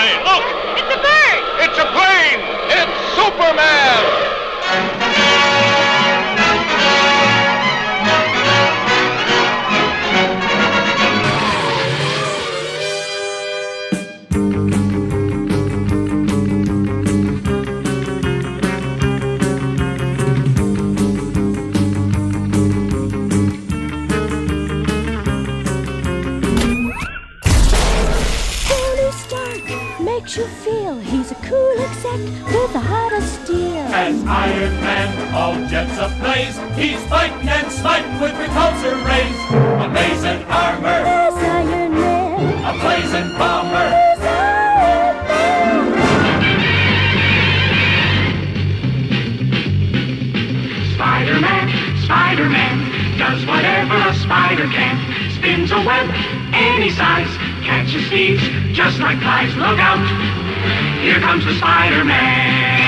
sky. Look! It's a bird! It's a plane! It's Superman! Stark makes you feel he's a cool exec with a heart of steel. As Iron Man, all jets ablaze, he's fighting and smiting with repulsor rays. Amazing armor, There's Iron Man. a blazing bomber. There's Iron Man. Spider-Man, Spider-Man, does whatever a spider can. Spins a web any size, catches thieves just like flies. Look out, here comes the Spider-Man.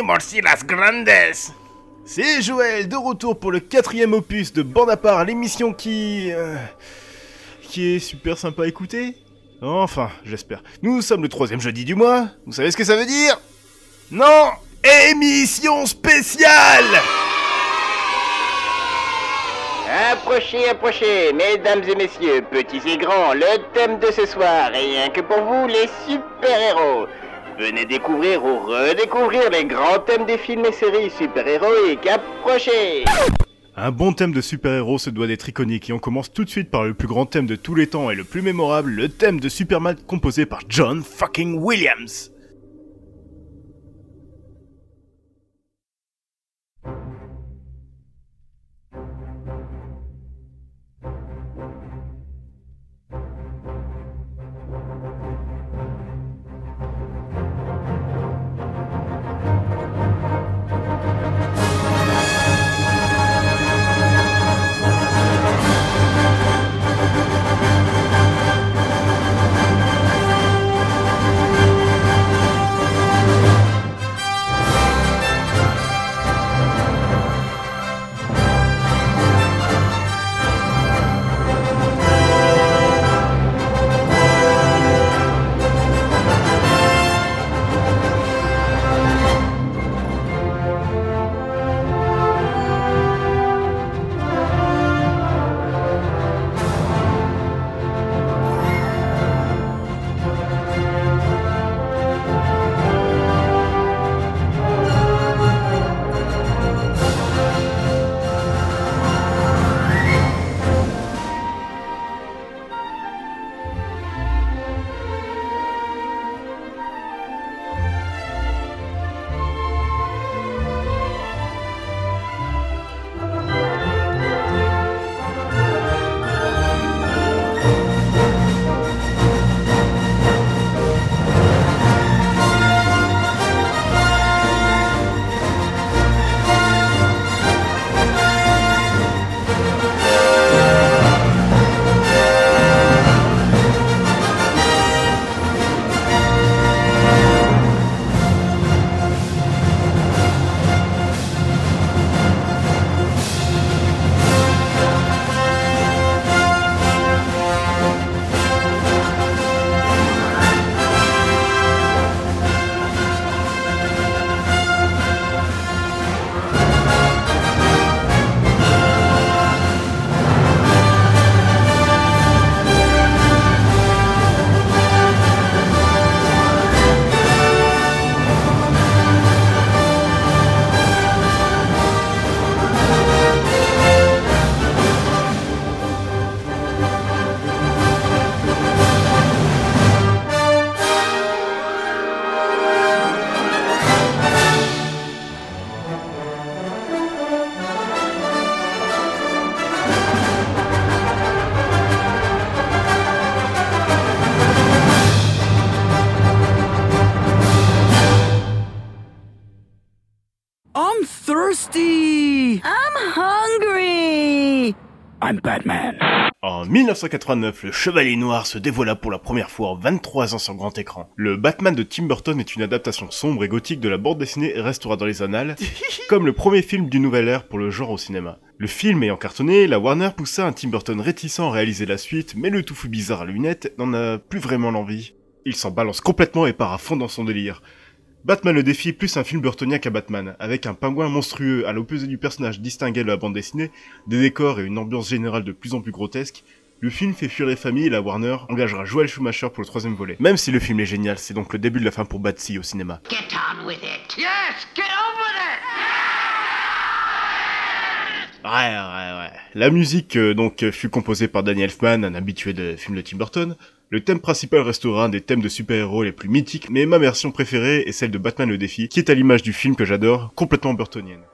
Mi morcillas grandes. C'est Joël, de retour pour le quatrième opus de Bande à part, l'émission qui... euh, qui est super sympa à écouter. Enfin, j'espère. Nous sommes le troisième jeudi du mois, vous savez ce que ça veut dire? Non Émission spéciale! Approchez, approchez, mesdames et messieurs, petits et grands, le thème de ce soir, rien que pour vous, les super-héros. Venez découvrir ou redécouvrir les grands thèmes des films et séries super-héroïques. Approchez Un bon thème de super-héros se doit d'être iconique et on commence tout de suite par le plus grand thème de tous les temps et le plus mémorable, le thème de Superman composé par John fucking Williams. I'm Batman. En 1989, le Chevalier Noir se dévoila pour la première fois en 23 ans sur grand écran. Le Batman de Tim Burton est une adaptation sombre et gothique de la bande dessinée et restera dans les annales, comme le premier film d'une nouvelle ère pour le genre au cinéma. Le film ayant cartonné, la Warner poussa un Tim Burton réticent à réaliser la suite, mais le touffu bizarre à lunettes n'en a plus vraiment l'envie. Il s'en balance complètement et part à fond dans son délire. Batman le défi est plus un film burtonien qu'un Batman, avec un pingouin monstrueux à l'opposé du personnage distingué de la bande dessinée, des décors et une ambiance générale de plus en plus grotesque, le film fait fuir les familles et la Warner engagera Joel Schumacher pour le troisième volet. Même si le film est génial, c'est donc le début de la fin pour Batsy au cinéma. Get on with it. Yes, get on with it. Ouais, ouais, ouais. La musique, euh, donc, euh, fut composée par Danny Elfman, un habitué de films de Tim Burton. Le thème principal restera un des thèmes de super-héros les plus mythiques, mais ma version préférée est celle de Batman le défi, qui est à l'image du film que j'adore, complètement burtonienne.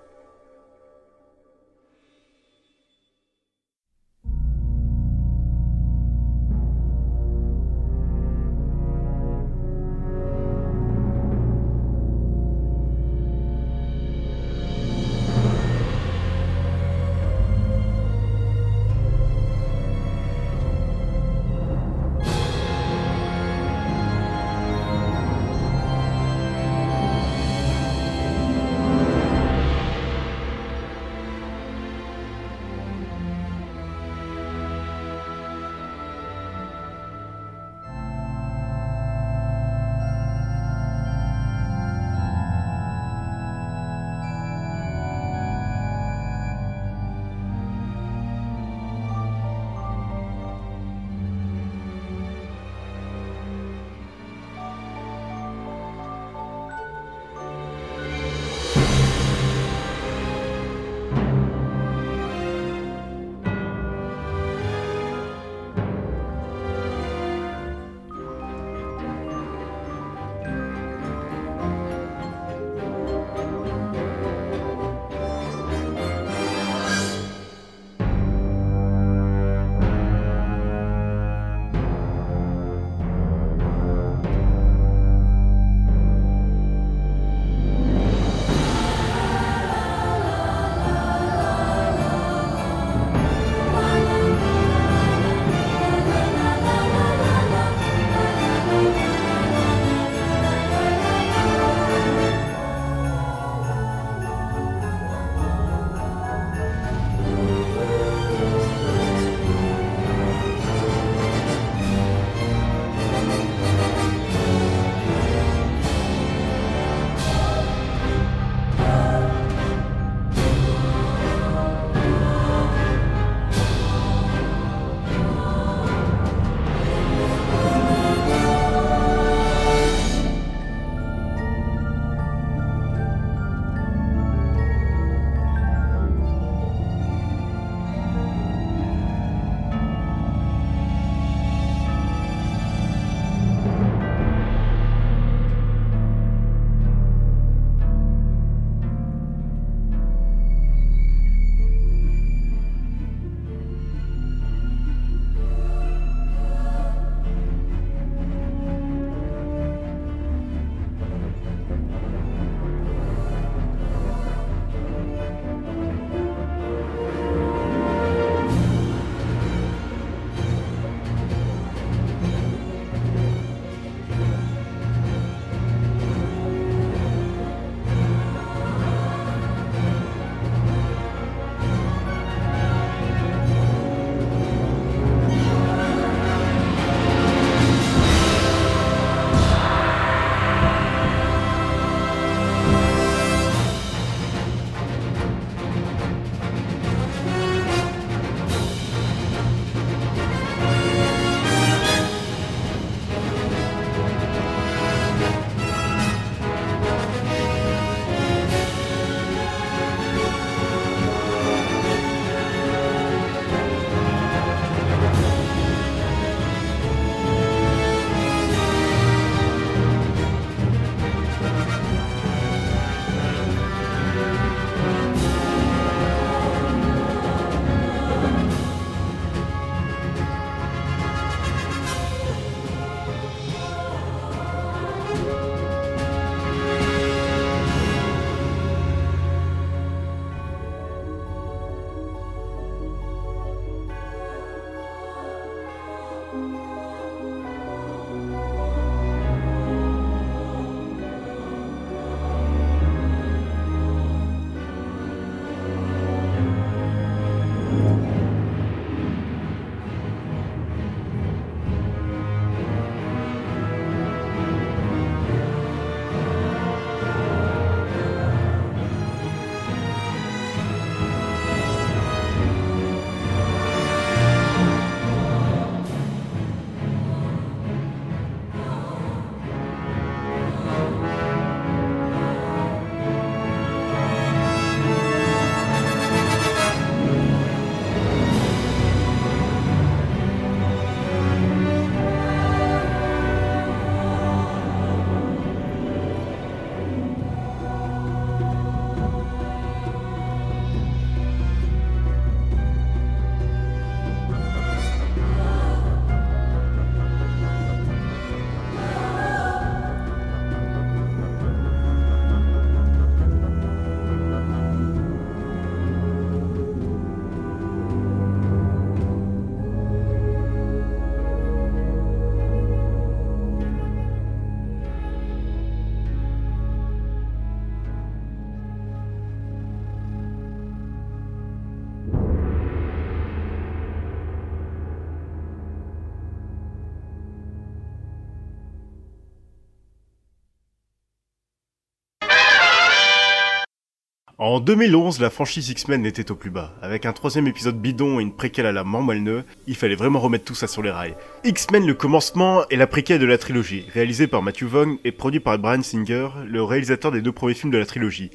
En 2011, la franchise X-Men était au plus bas. Avec un troisième épisode bidon et une préquelle à la Montmalneux, il fallait vraiment remettre tout ça sur les rails. X-Men le commencement est la préquelle de la trilogie, réalisée par Matthew Vaughn et produit par Brian Singer, le réalisateur des deux premiers films de la trilogie.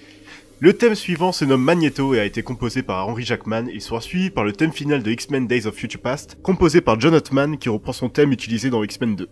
Le thème suivant se nomme Magneto et a été composé par Henry Jackman et sera suivi par le thème final de X-Men Days of Future Past, composé par John Ottman qui reprend son thème utilisé dans X-Men 2.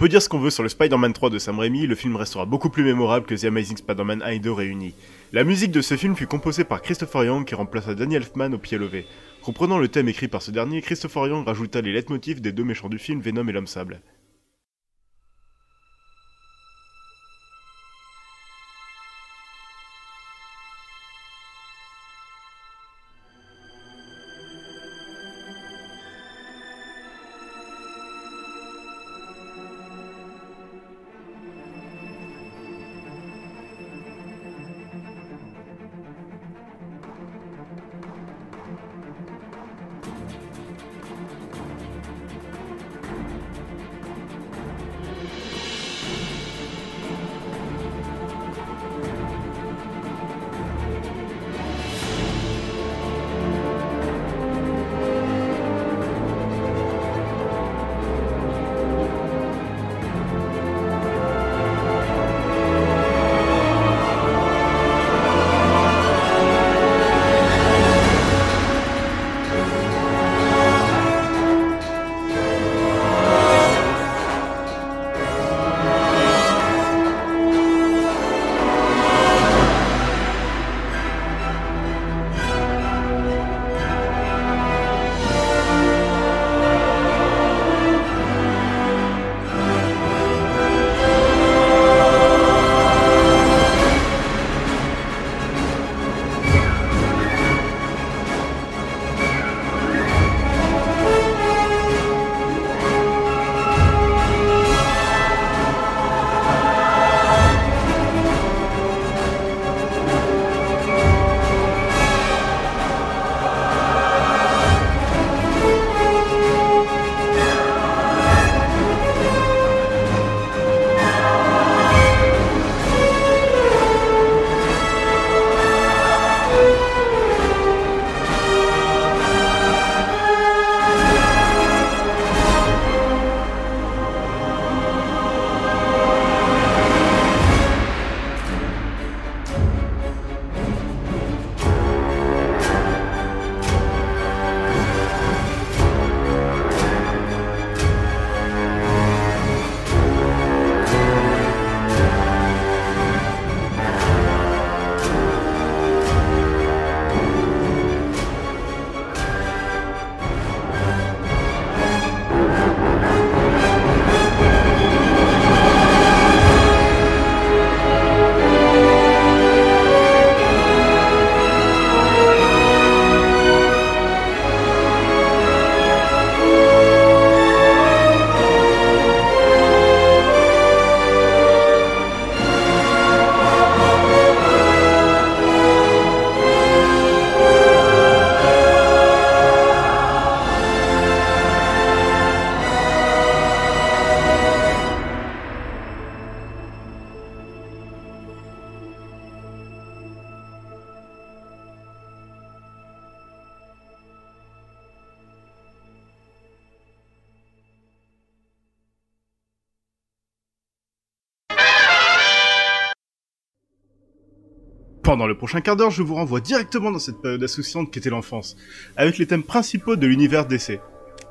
Peut dire ce qu'on veut sur le Spider-Man 3 de Sam Raimi, le film restera beaucoup plus mémorable que The Amazing Spider-Man 1 et 2 réunis. La musique de ce film fut composée par Christopher Young qui remplaça Danny Elfman au pied levé. Reprenant le thème écrit par ce dernier, Christopher Young rajouta les leitmotifs des deux méchants du film, Venom et l'Homme Sable. Prochain quart d'heure, je vous renvoie directement dans cette période associante qu'était l'enfance, avec les thèmes principaux de l'univers DC.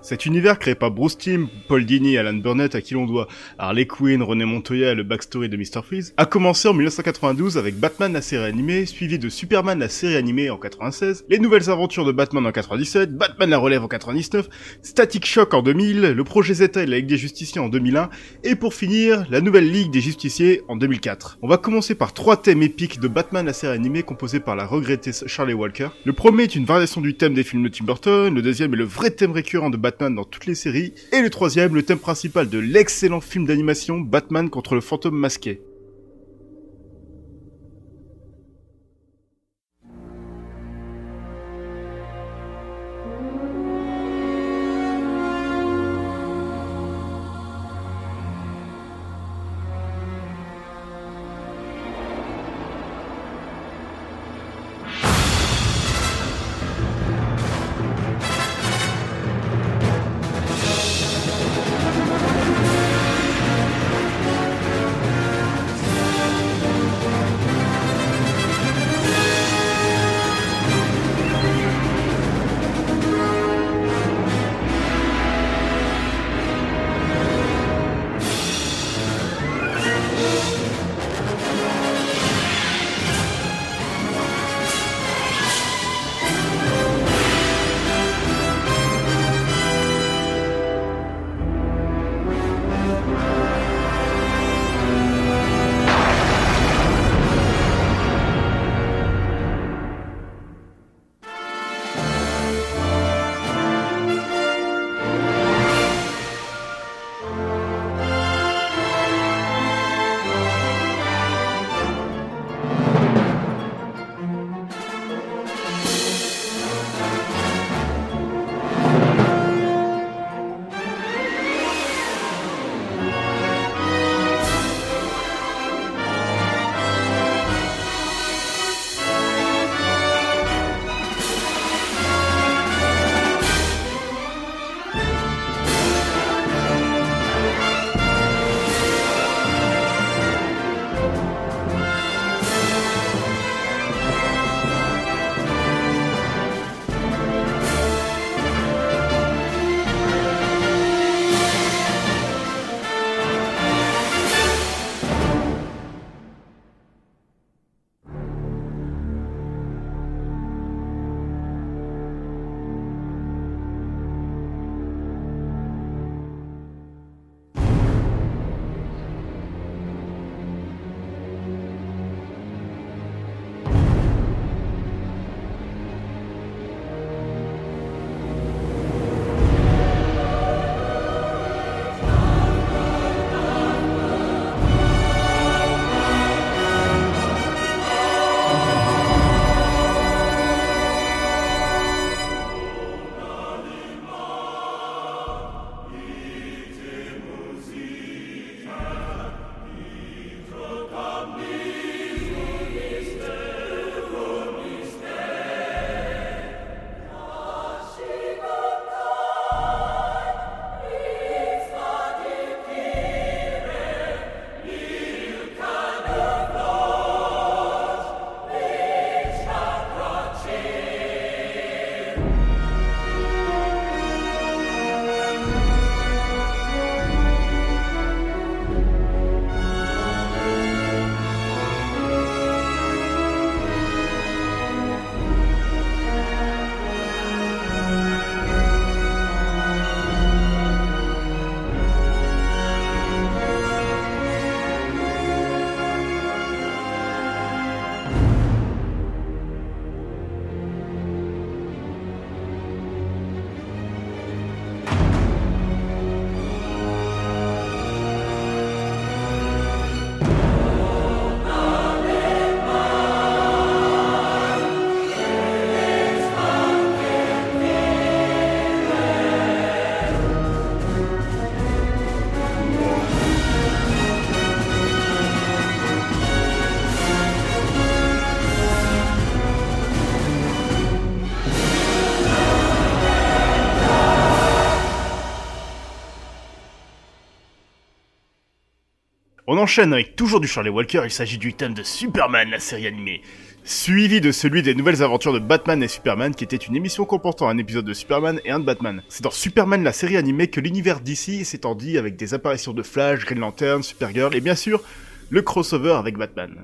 Cet univers créé par Bruce Timm, Paul Dini Alan Burnett à qui l'on doit Harley Quinn, René Montoya et le backstory de Mr. Freeze, a commencé en 1992 avec Batman la série animée, suivi de Superman la série animée en 96, les nouvelles aventures de Batman en 97, Batman la relève en 99, Static Shock en 2000, le projet Zeta et la Ligue des Justiciers en 2001, et pour finir, la nouvelle Ligue des Justiciers en 2004. On va commencer par trois thèmes épiques de Batman la série animée composés par la regrettée Charlie Walker. Le premier est une variation du thème des films de Tim Burton, le deuxième est le vrai thème récurrent de Batman dans toutes les séries, et le troisième, le thème principal de l'excellent film d'animation Batman contre le fantôme masqué. Enchaîne avec toujours du Charlie Walker, il s'agit du thème de Superman, la série animée. Suivi de celui des nouvelles aventures de Batman et Superman, qui était une émission comportant un épisode de Superman et un de Batman. C'est dans Superman, la série animée, que l'univers d'ici s'étendit avec des apparitions de Flash, Green Lantern, Supergirl et bien sûr, le crossover avec Batman.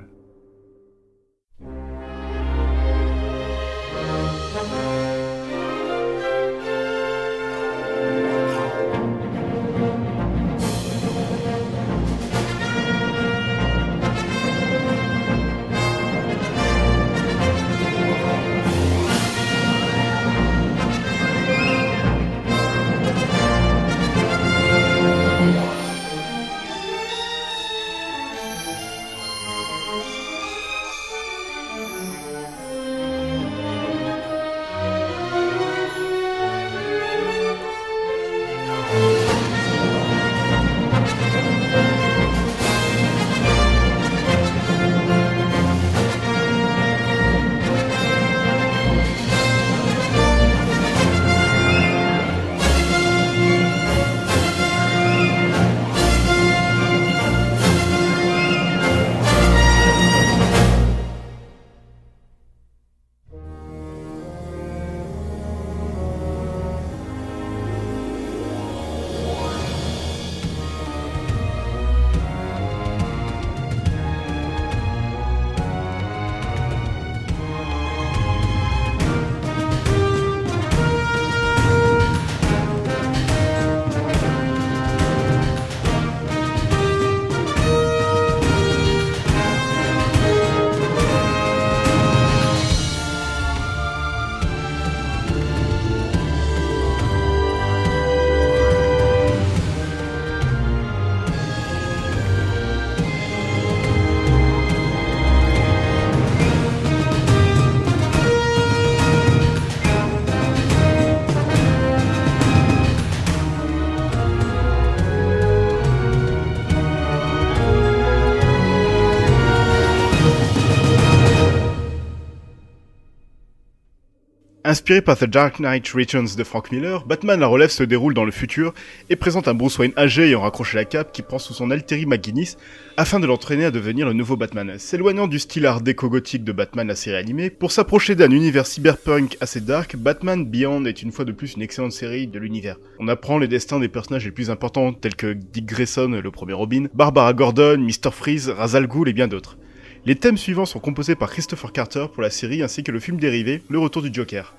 Inspiré par The Dark Knight Returns de Frank Miller, Batman la relève se déroule dans le futur et présente un Bruce Wayne âgé ayant raccroché la cape qui prend sous son Alteri McGuinness afin de l'entraîner à devenir le nouveau Batman. S'éloignant du style art déco gothique de Batman la série animée, pour s'approcher d'un univers cyberpunk assez dark, Batman Beyond est une fois de plus une excellente série de l'univers. On apprend les destins des personnages les plus importants tels que Dick Grayson, le premier Robin, Barbara Gordon, Mr. Freeze, Razal Ghul et bien d'autres. Les thèmes suivants sont composés par Christopher Carter pour la série ainsi que le film dérivé, Le Retour du Joker.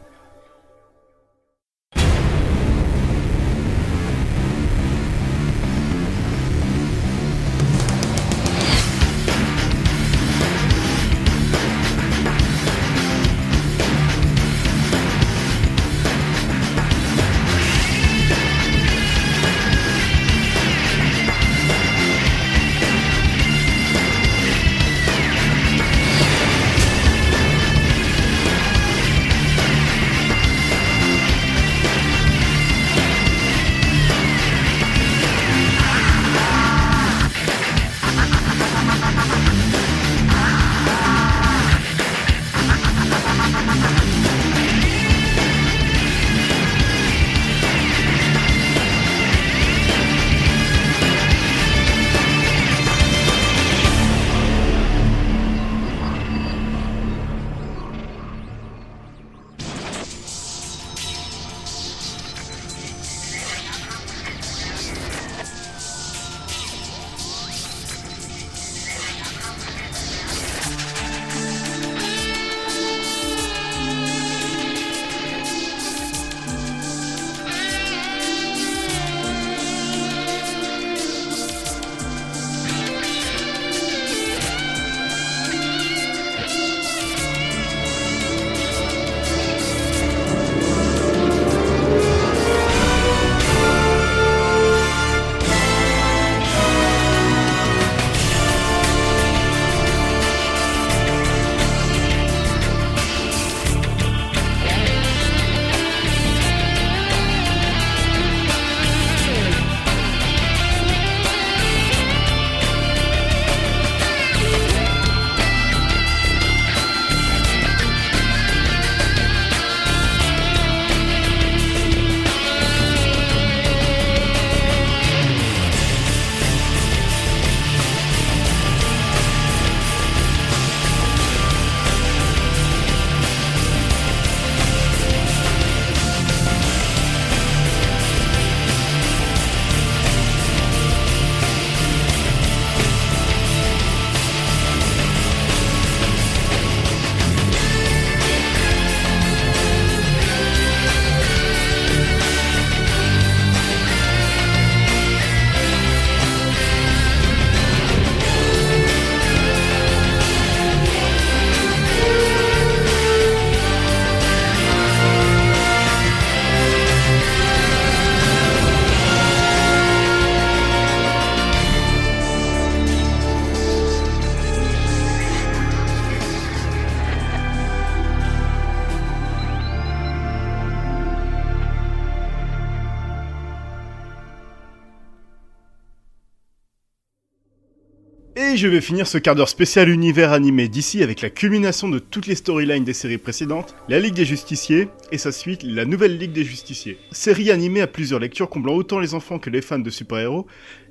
Et je vais finir ce quart d'heure spécial univers animé d'ici avec la culmination de toutes les storylines des séries précédentes, la Ligue des Justiciers et sa suite, la Nouvelle Ligue des Justiciers. Série animée à plusieurs lectures comblant autant les enfants que les fans de super-héros,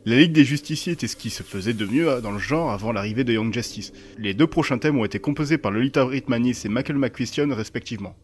la Ligue des Justiciers était ce qui se faisait de mieux dans le genre avant l'arrivée de Young Justice. Les deux prochains thèmes ont été composés par Lolita Ritmanis et Michael McQuestion respectivement.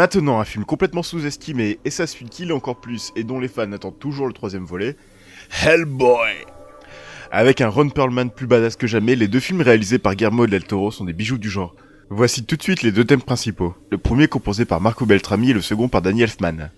Maintenant, un film complètement sous-estimé et sa suite qui l'est encore plus et dont les fans attendent toujours le troisième volet, Hellboy Avec un Ron Perlman plus badass que jamais, les deux films réalisés par Guillermo del Toro sont des bijoux du genre. Voici tout de suite les deux thèmes principaux. Le premier composé par Marco Beltrami et le second par Danny Elfman.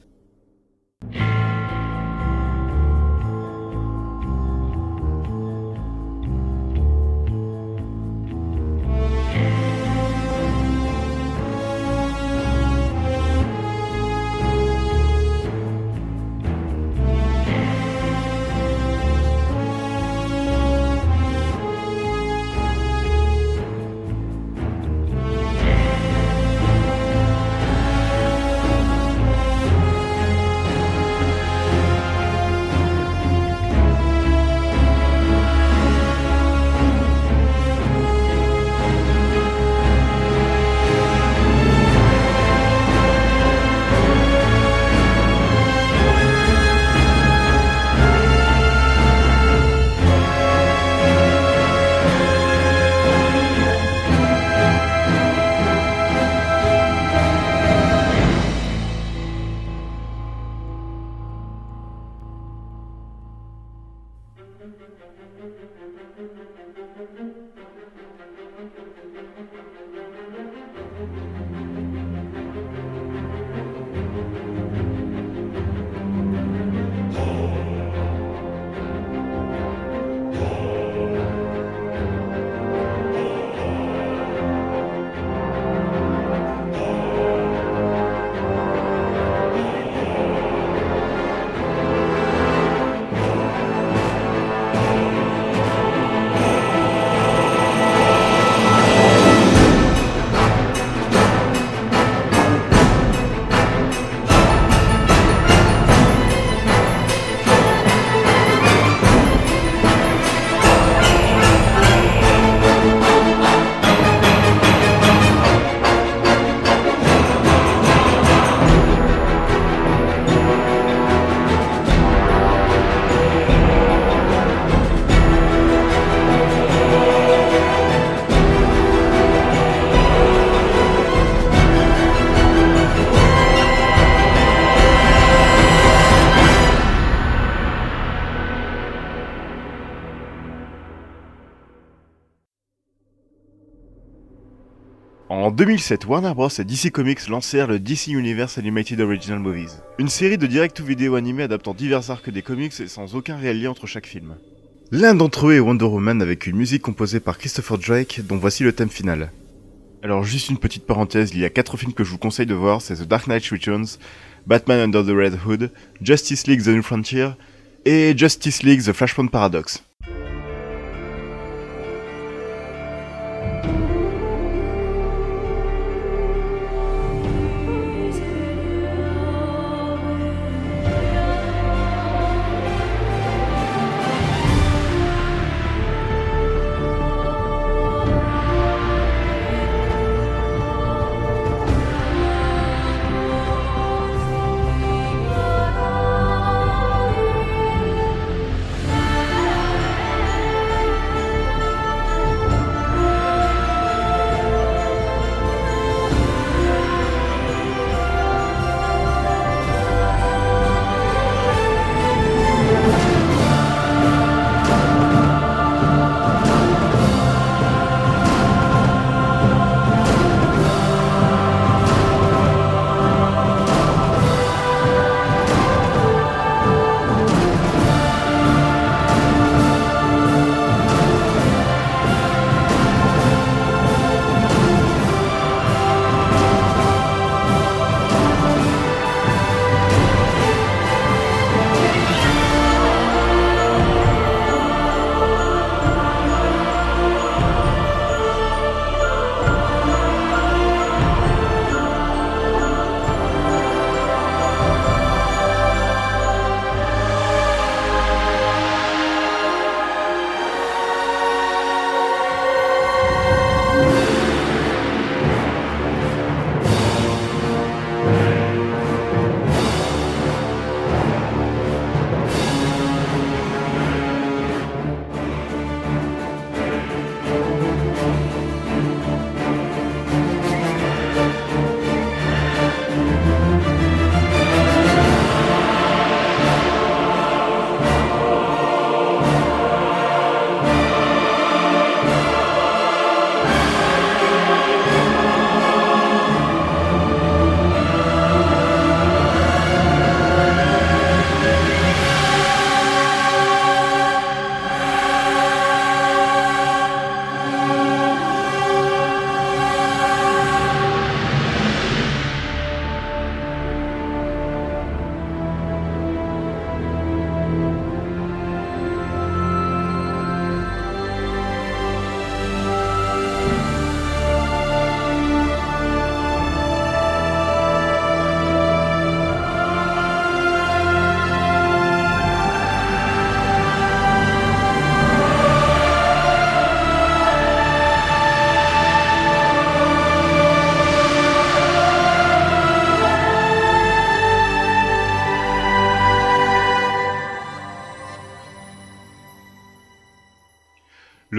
2007, Warner Bros. et DC Comics lancèrent le DC Universe Animated Original Movies, une série de direct-to-vidéo animés adaptant divers arcs des comics et sans aucun réel lien entre chaque film. L'un d'entre eux est Wonder Woman avec une musique composée par Christopher Drake dont voici le thème final. Alors juste une petite parenthèse, il y a quatre films que je vous conseille de voir, c'est The Dark Knight Returns, Batman Under the Red Hood, Justice League The New Frontier et Justice League The Flashpoint Paradox.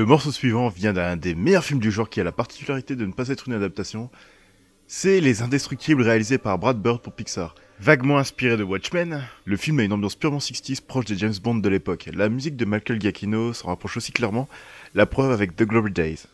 Le morceau suivant vient d'un des meilleurs films du genre qui a la particularité de ne pas être une adaptation. C'est Les Indestructibles réalisé par Brad Bird pour Pixar. Vaguement inspiré de Watchmen, le film a une ambiance purement 60s proche des James Bond de l'époque. La musique de Michael Giacchino s'en rapproche aussi clairement, la preuve avec The Glory Days.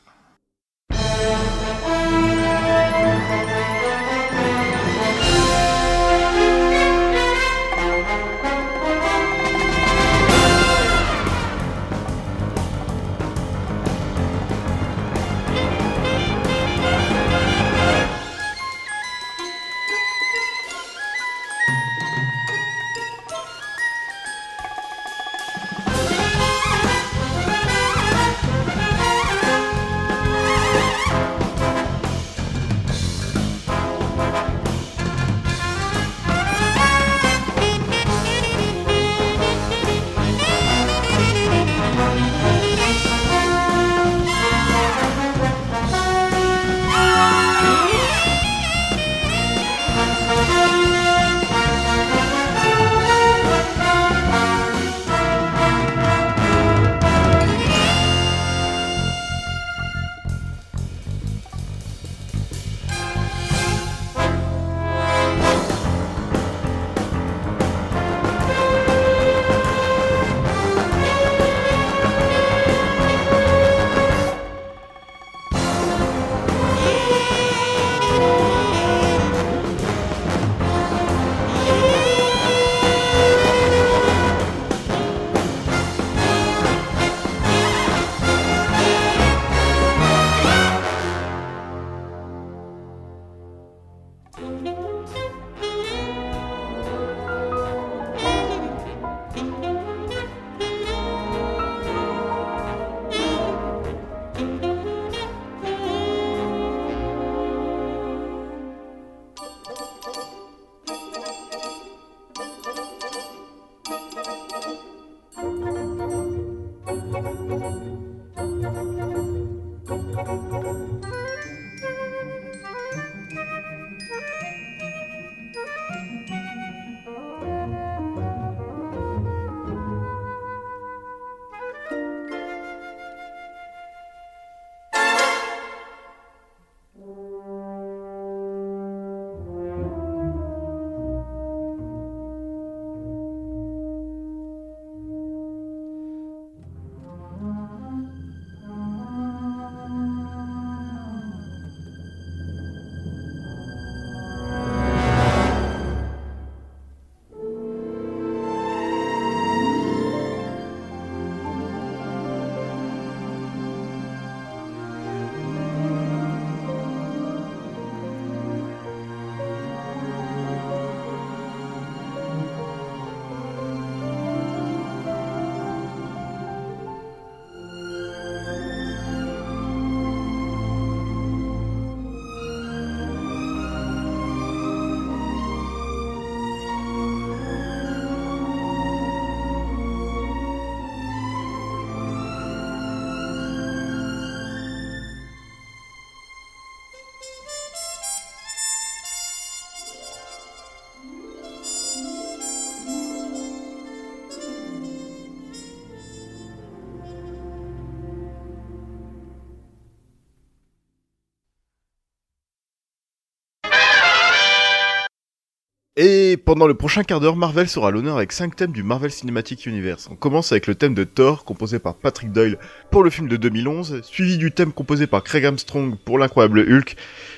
Pendant le prochain quart d'heure, Marvel sera à l'honneur avec 5 thèmes du Marvel Cinematic Universe. On commence avec le thème de Thor, composé par Patrick Doyle pour le film de 2011, suivi du thème composé par Craig Armstrong pour l'incroyable Hulk,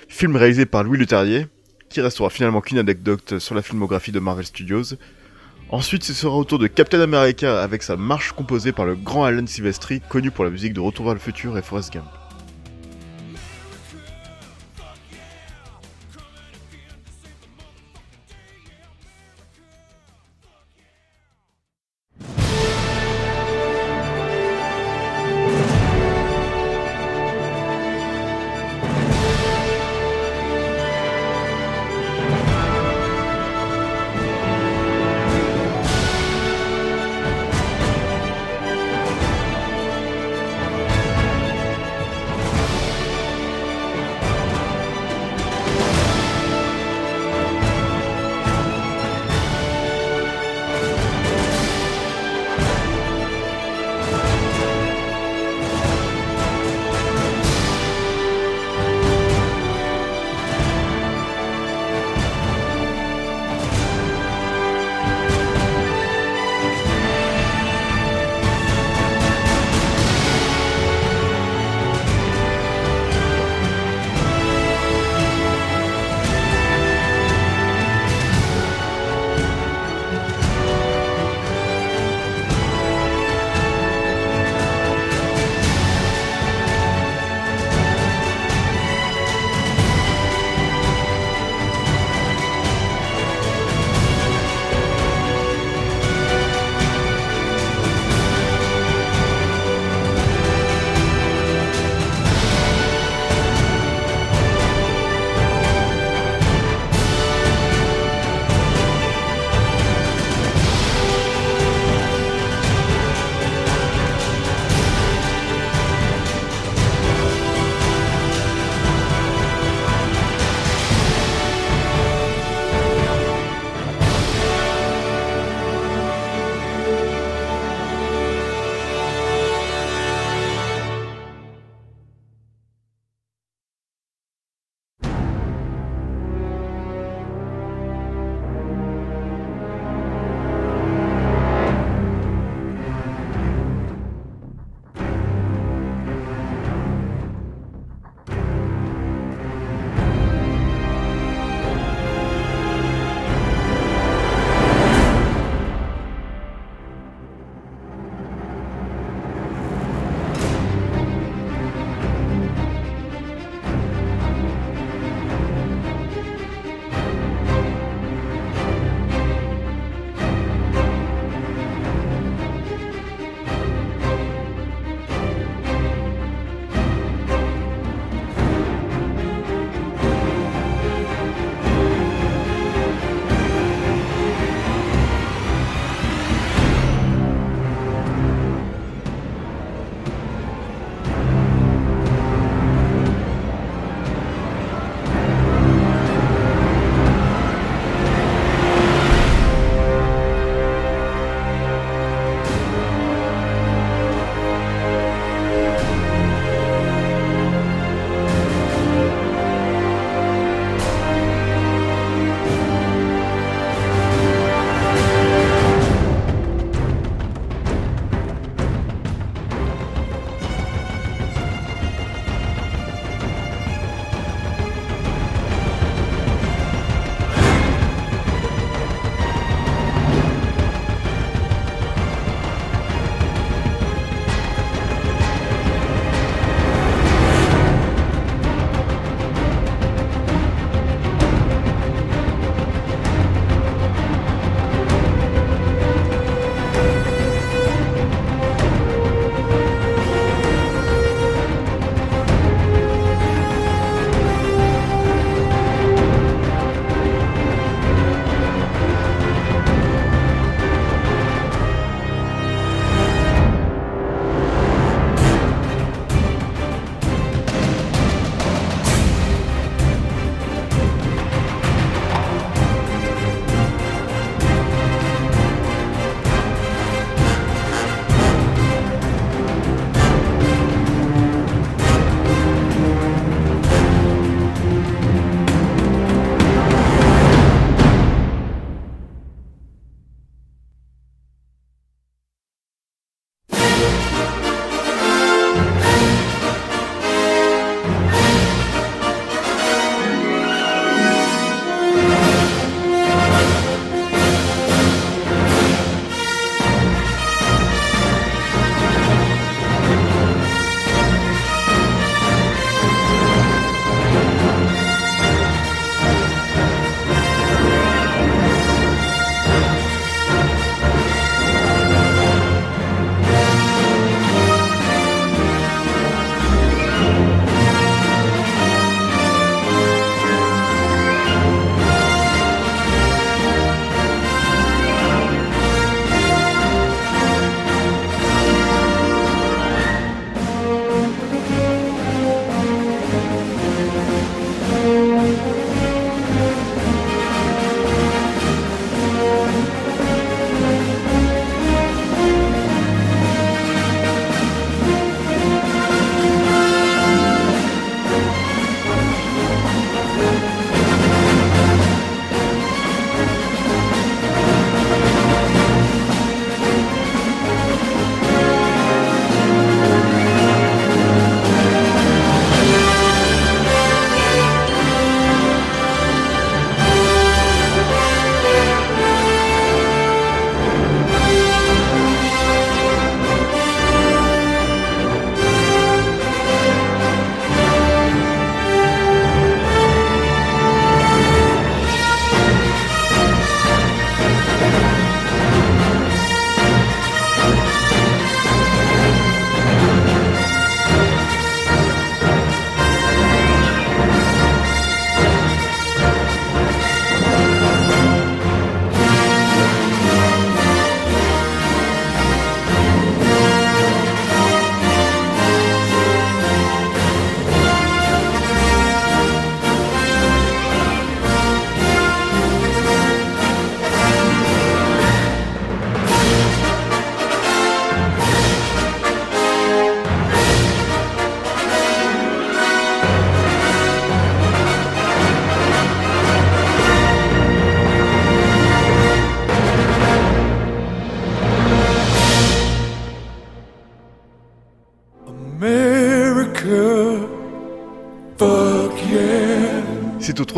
film réalisé par Louis Leterrier, qui restera finalement qu'une anecdote sur la filmographie de Marvel Studios. Ensuite, ce sera au tour de Captain America avec sa marche composée par le grand Alan Silvestri, connu pour la musique de Retour vers le futur et Forrest Gump.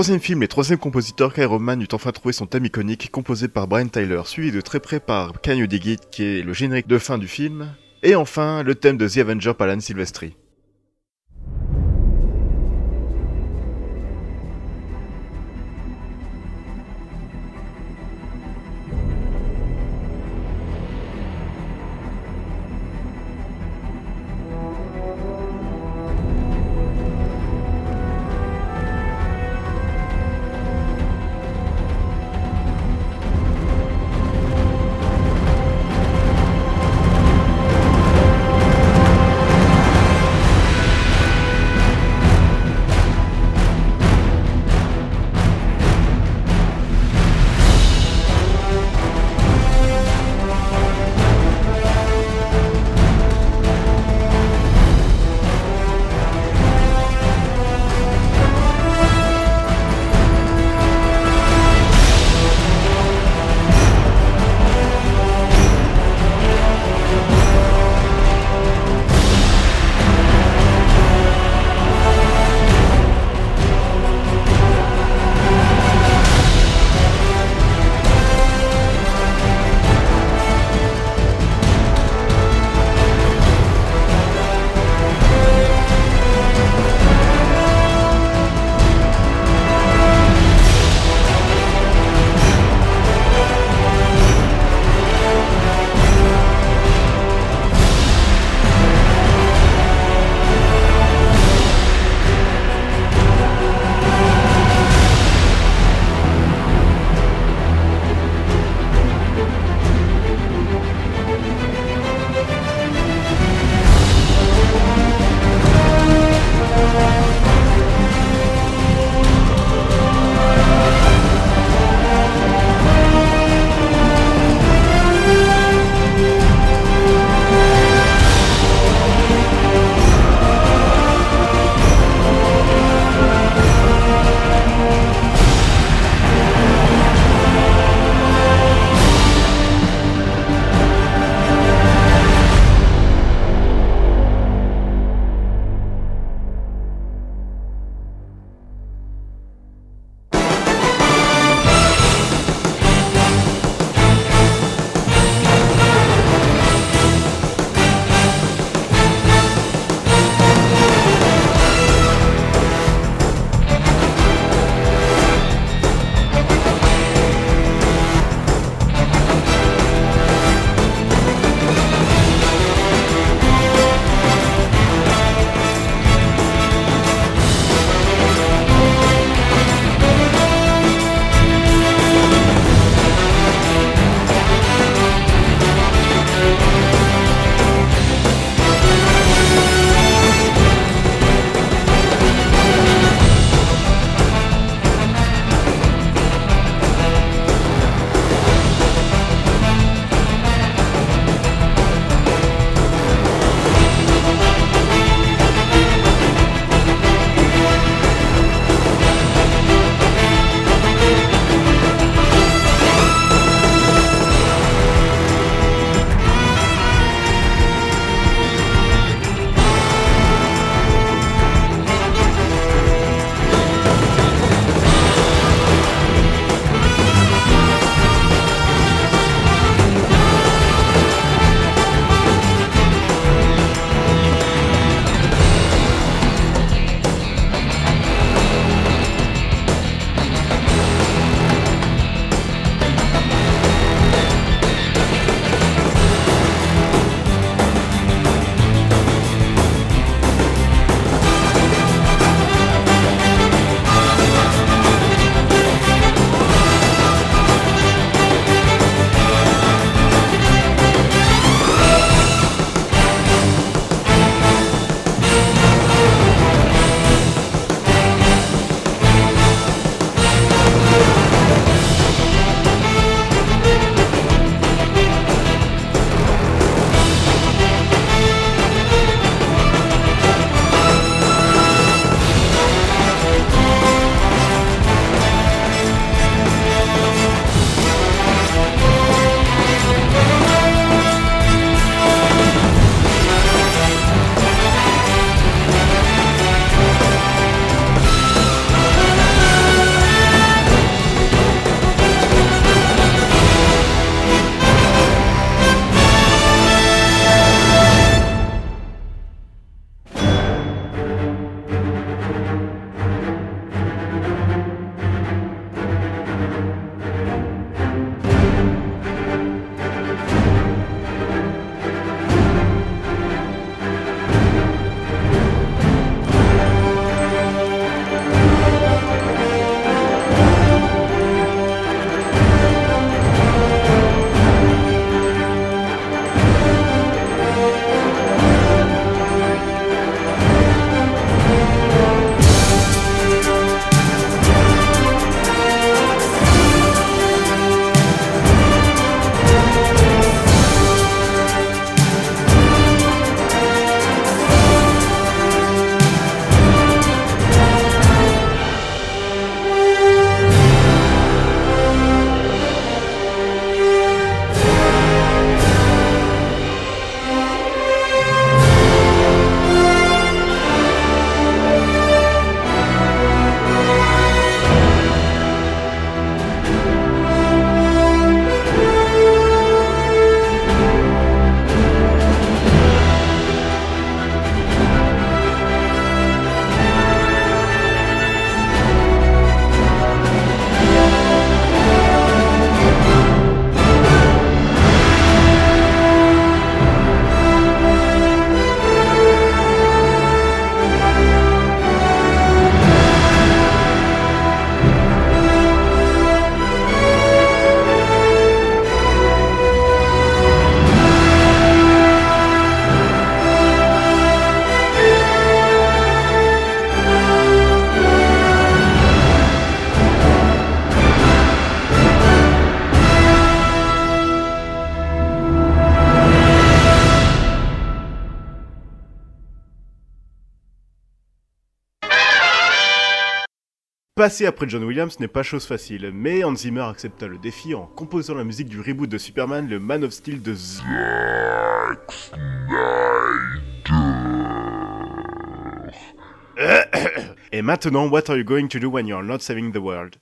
Troisième film et troisième compositeur qu'Iron Man eut enfin trouvé son thème iconique composé par Brian Tyler, suivi de très près par Can You Dig It, qui est le générique de fin du film, et enfin le thème de The Avenger par Alan Silvestri. Passer après John Williams n'est pas chose facile, mais Hans Zimmer accepta le défi en composant la musique du reboot de Superman, le Man of Steel de Z. Et maintenant, what are you going to do when you're not saving the world?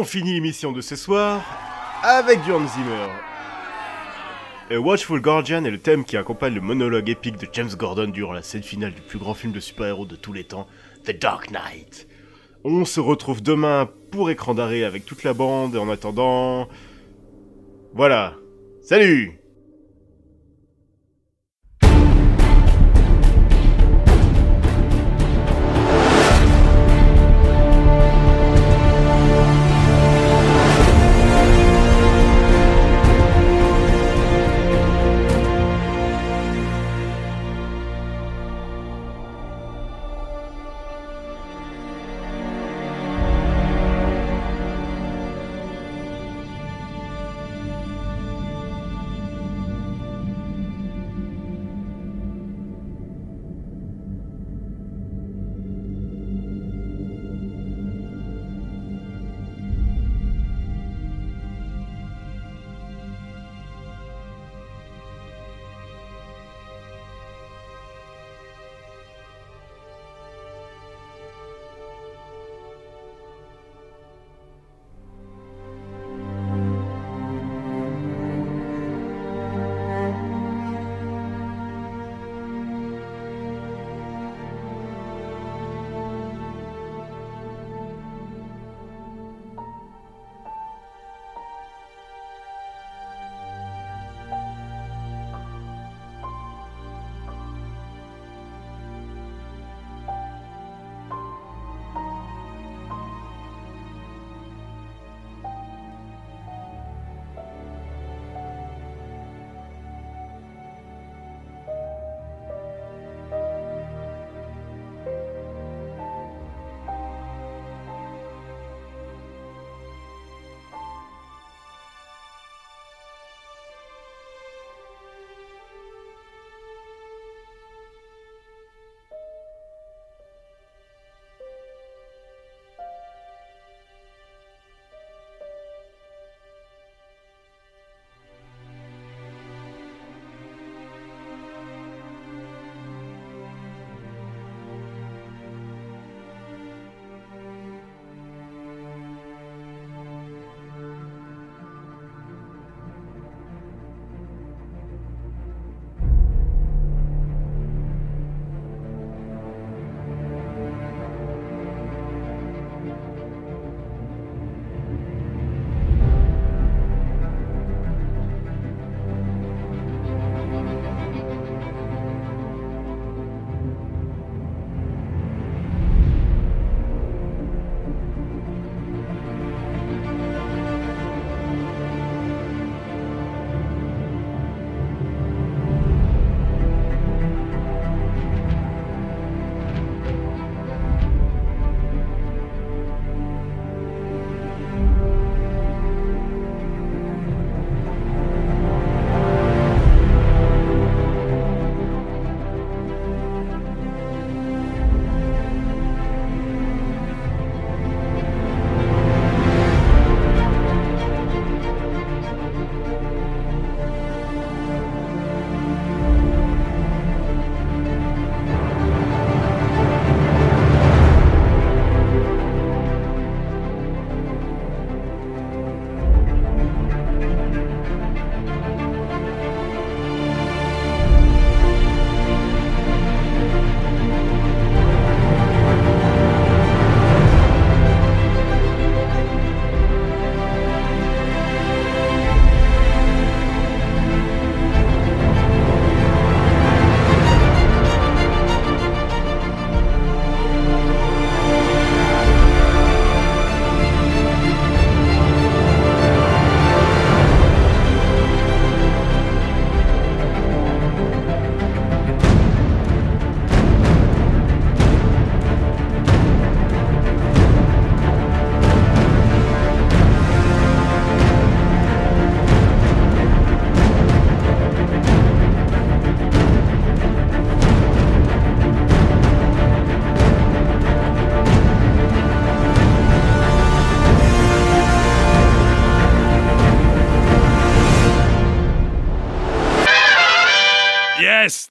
On finit l'émission de ce soir avec du Hans Zimmer. A Watchful Guardian est le thème qui accompagne le monologue épique de James Gordon durant la scène finale du plus grand film de super-héros de tous les temps, The Dark Knight. On se retrouve demain pour écran d'arrêt avec toute la bande et en attendant... Voilà. Salut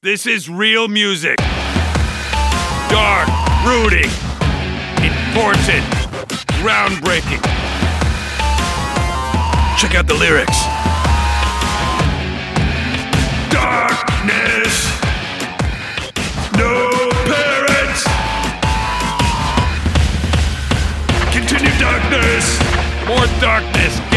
this is real music. Dark, brooding, important, groundbreaking. Check out the lyrics. Darkness. No parents. Continue darkness. More darkness.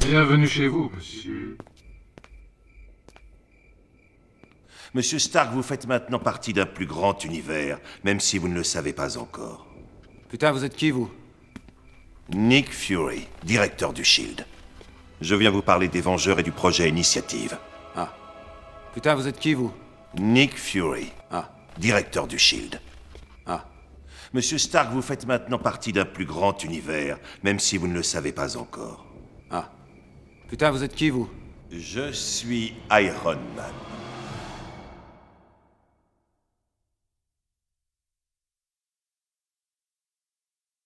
Bienvenue chez vous, monsieur. Monsieur Stark, vous faites maintenant partie d'un plus grand univers, même si vous ne le savez pas encore. Putain, vous êtes qui, vous? Nick Fury, directeur du Shield. Je viens vous parler des Vengeurs et du projet Initiative. Ah. Putain, vous êtes qui, vous? Nick Fury. Ah. Directeur du Shield. Monsieur Stark, vous faites maintenant partie d'un plus grand univers, même si vous ne le savez pas encore. Ah. Putain, vous êtes qui, vous? Je suis Iron Man.